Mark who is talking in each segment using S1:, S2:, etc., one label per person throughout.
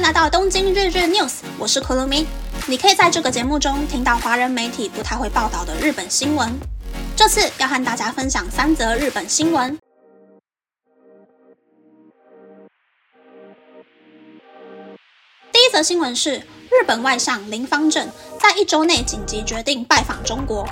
S1: 来到东京日日 News，我是可露咪。你可以在这个节目中听到华人媒体不太会报道的日本新闻。这次要和大家分享三则日本新闻。第一则新闻是日本外相林方正在一周内紧急决定拜访中国。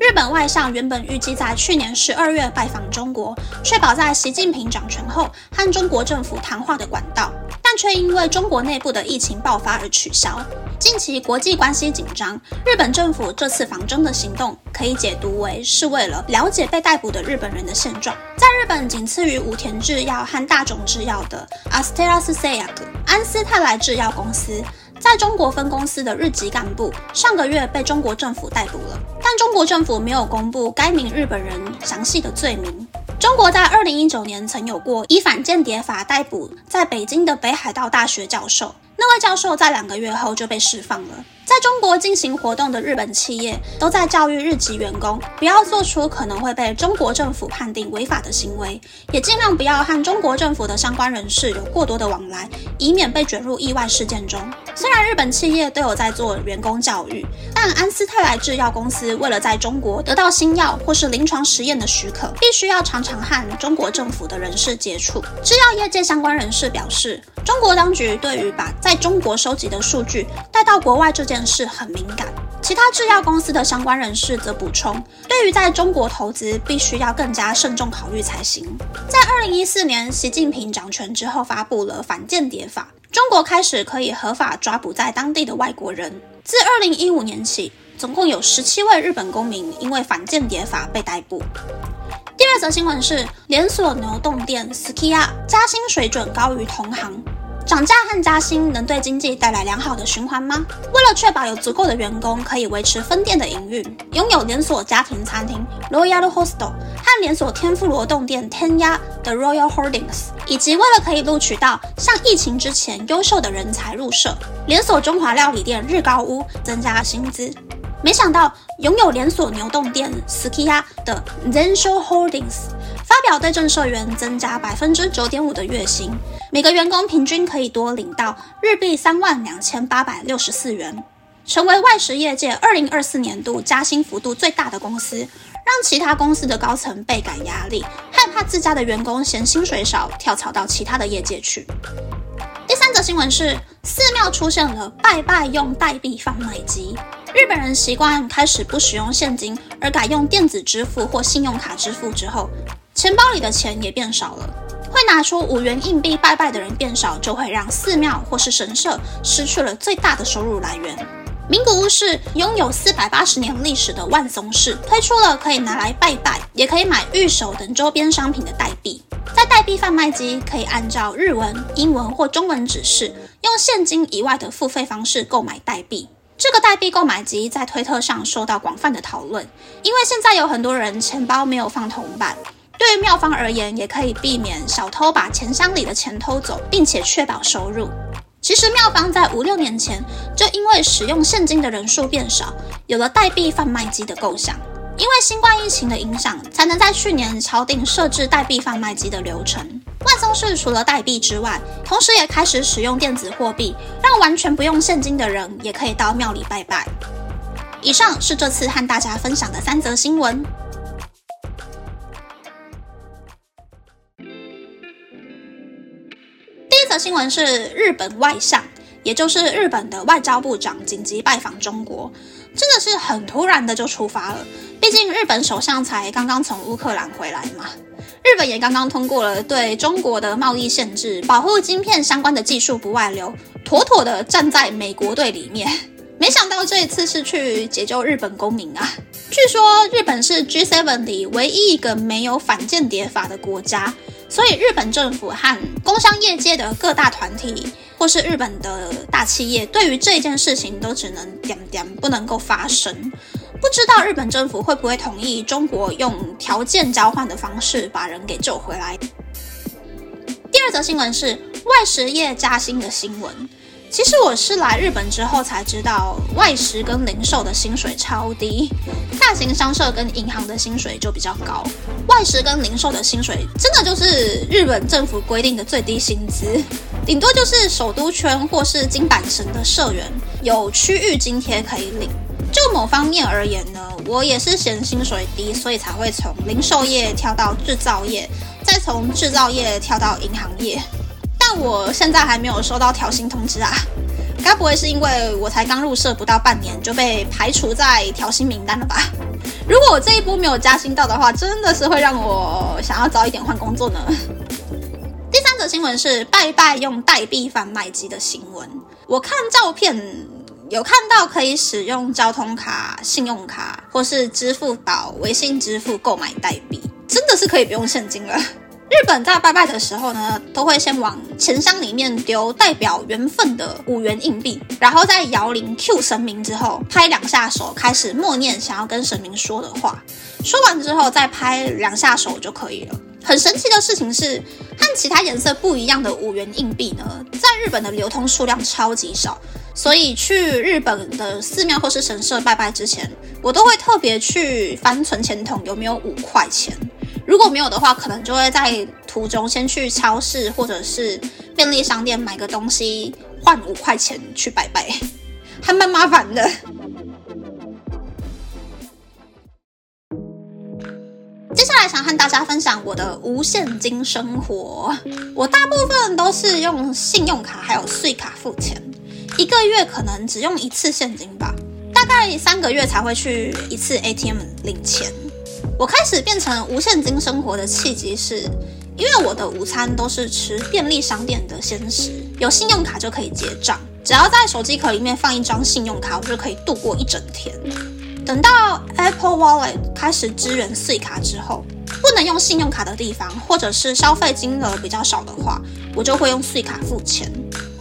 S1: 日本外相原本预计在去年十二月拜访中国，确保在习近平掌权后和中国政府谈话的管道，但却因为中国内部的疫情爆发而取消。近期国际关系紧张，日本政府这次访中的行动可以解读为是为了了解被逮捕的日本人的现状。在日本仅次于武田制药和大种制药的 Astellas s e a 安斯泰来制药公司。在中国分公司的日籍干部上个月被中国政府逮捕了，但中国政府没有公布该名日本人详细的罪名。中国在二零一九年曾有过以反间谍法逮捕在北京的北海道大学教授，那位教授在两个月后就被释放了。在中国进行活动的日本企业都在教育日籍员工，不要做出可能会被中国政府判定违法的行为，也尽量不要和中国政府的相关人士有过多的往来，以免被卷入意外事件中。虽然日本企业都有在做员工教育，但安斯泰来制药公司为了在中国得到新药或是临床实验的许可，必须要常常和中国政府的人士接触。制药业界相关人士表示，中国当局对于把在中国收集的数据带到国外这件事很敏感。其他制药公司的相关人士则补充，对于在中国投资，必须要更加慎重考虑才行。在二零一四年习近平掌权之后，发布了反间谍法。中国开始可以合法抓捕在当地的外国人。自二零一五年起，总共有十七位日本公民因为反间谍法被逮捕。第二则新闻是，连锁牛洞店 Skiya 加薪水准高于同行。涨价和加薪能对经济带来良好的循环吗？为了确保有足够的员工可以维持分店的营运，拥有连锁家庭餐厅 Royal Hostel 和连锁天妇罗洞店天鸭的 Royal Holdings，以及为了可以录取到像疫情之前优秀的人才入社，连锁中华料理店日高屋增加薪资。没想到，拥有连锁牛洞店 Skia 的 Zensho Holdings 表对正社员增加百分之九点五的月薪，每个员工平均可以多领到日币三万两千八百六十四元，成为外食业界二零二四年度加薪幅度最大的公司，让其他公司的高层倍感压力，害怕自家的员工嫌薪水少，跳槽到其他的业界去。第三则新闻是，寺庙出现了拜拜用代币贩卖机。日本人习惯开始不使用现金，而改用电子支付或信用卡支付之后，钱包里的钱也变少了。会拿出五元硬币拜拜的人变少，就会让寺庙或是神社失去了最大的收入来源。名古屋市拥有四百八十年历史的万松市推出了可以拿来拜拜，也可以买玉手等周边商品的代币。在代币贩卖机可以按照日文、英文或中文指示，用现金以外的付费方式购买代币。这个代币购买机在推特上受到广泛的讨论，因为现在有很多人钱包没有放铜板。对于庙方而言，也可以避免小偷把钱箱里的钱偷走，并且确保收入。其实庙方在五六年前就因为使用现金的人数变少，有了代币贩卖机的构想。因为新冠疫情的影响，才能在去年敲定设置代币贩卖机的流程。万松市除了代币之外，同时也开始使用电子货币，让完全不用现金的人也可以到庙里拜拜。以上是这次和大家分享的三则新闻。新闻是日本外相，也就是日本的外交部长紧急拜访中国，真的是很突然的就出发了。毕竟日本首相才刚刚从乌克兰回来嘛，日本也刚刚通过了对中国的贸易限制，保护晶片相关的技术不外流，妥妥的站在美国队里面。没想到这一次是去解救日本公民啊！据说日本是 G7 里唯一一个没有反间谍法的国家，所以日本政府和工商业界的各大团体，或是日本的大企业，对于这件事情都只能点点，不能够发声。不知道日本政府会不会同意中国用条件交换的方式把人给救回来？第二则新闻是外实业加薪的新闻。其实我是来日本之后才知道，外食跟零售的薪水超低，大型商社跟银行的薪水就比较高。外食跟零售的薪水真的就是日本政府规定的最低薪资，顶多就是首都圈或是金板神的社员有区域津贴可以领。就某方面而言呢，我也是嫌薪水低，所以才会从零售业跳到制造业，再从制造业跳到银行业。我现在还没有收到调薪通知啊，该不会是因为我才刚入社不到半年就被排除在调薪名单了吧？如果我这一波没有加薪到的话，真的是会让我想要早一点换工作呢。第三则新闻是拜拜用代币贩卖机的新闻，我看照片有看到可以使用交通卡、信用卡或是支付宝、微信支付购买代币，真的是可以不用现金了。日本在拜拜的时候呢，都会先往钱箱里面丢代表缘分的五元硬币，然后在摇铃 Q 神明之后，拍两下手，开始默念想要跟神明说的话。说完之后，再拍两下手就可以了。很神奇的事情是，和其他颜色不一样的五元硬币呢，在日本的流通数量超级少，所以去日本的寺庙或是神社拜拜之前，我都会特别去翻存钱筒有没有五块钱。如果没有的话，可能就会在途中先去超市或者是便利商店买个东西换五块钱去拜拜，还蛮麻烦的。接下来想和大家分享我的无现金生活，我大部分都是用信用卡还有税卡付钱，一个月可能只用一次现金吧，大概三个月才会去一次 ATM 领钱。我开始变成无现金生活的契机是，因为我的午餐都是吃便利商店的鲜食，有信用卡就可以结账，只要在手机壳里面放一张信用卡，我就可以度过一整天。等到 Apple Wallet 开始支援税卡之后，不能用信用卡的地方，或者是消费金额比较少的话，我就会用税卡付钱。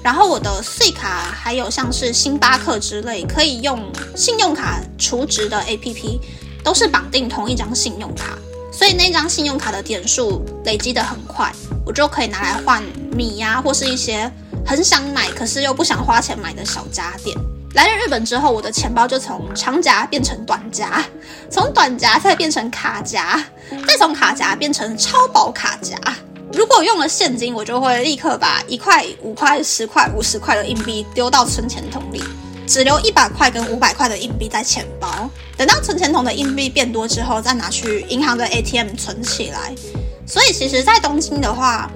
S1: 然后我的税卡还有像是星巴克之类可以用信用卡储值的 APP。都是绑定同一张信用卡，所以那张信用卡的点数累积的很快，我就可以拿来换米呀，或是一些很想买可是又不想花钱买的小家电。来了日本之后，我的钱包就从长夹变成短夹，从短夹再变成卡夹，再从卡夹变成超薄卡夹。如果用了现金，我就会立刻把一块、五块、十块、五十块的硬币丢到存钱筒里。只留一百块跟五百块的硬币在钱包，等到存钱筒的硬币变多之后，再拿去银行的 ATM 存起来。所以其实，在东京的话，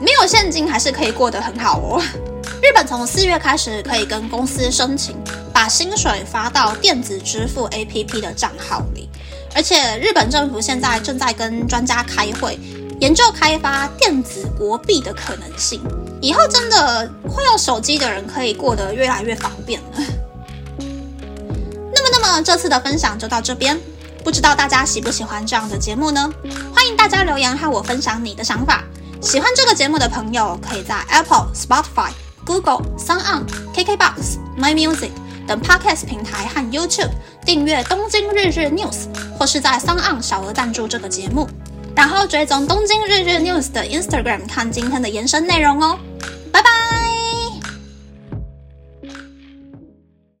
S1: 没有现金还是可以过得很好哦。日本从四月开始可以跟公司申请，把薪水发到电子支付 APP 的账号里，而且日本政府现在正在跟专家开会。研究开发电子国币的可能性，以后真的会用手机的人可以过得越来越方便了。那么，那么这次的分享就到这边，不知道大家喜不喜欢这样的节目呢？欢迎大家留言和我分享你的想法。喜欢这个节目的朋友，可以在 Apple、Spotify、Google、Sound、KKBox、My Music 等 Podcast 平台和 YouTube 订阅《东京日日 News》，或是在 Sound 小额赞助这个节目。然后追踪东京日日 news 的 Instagram 看今天的延伸内容哦，拜拜。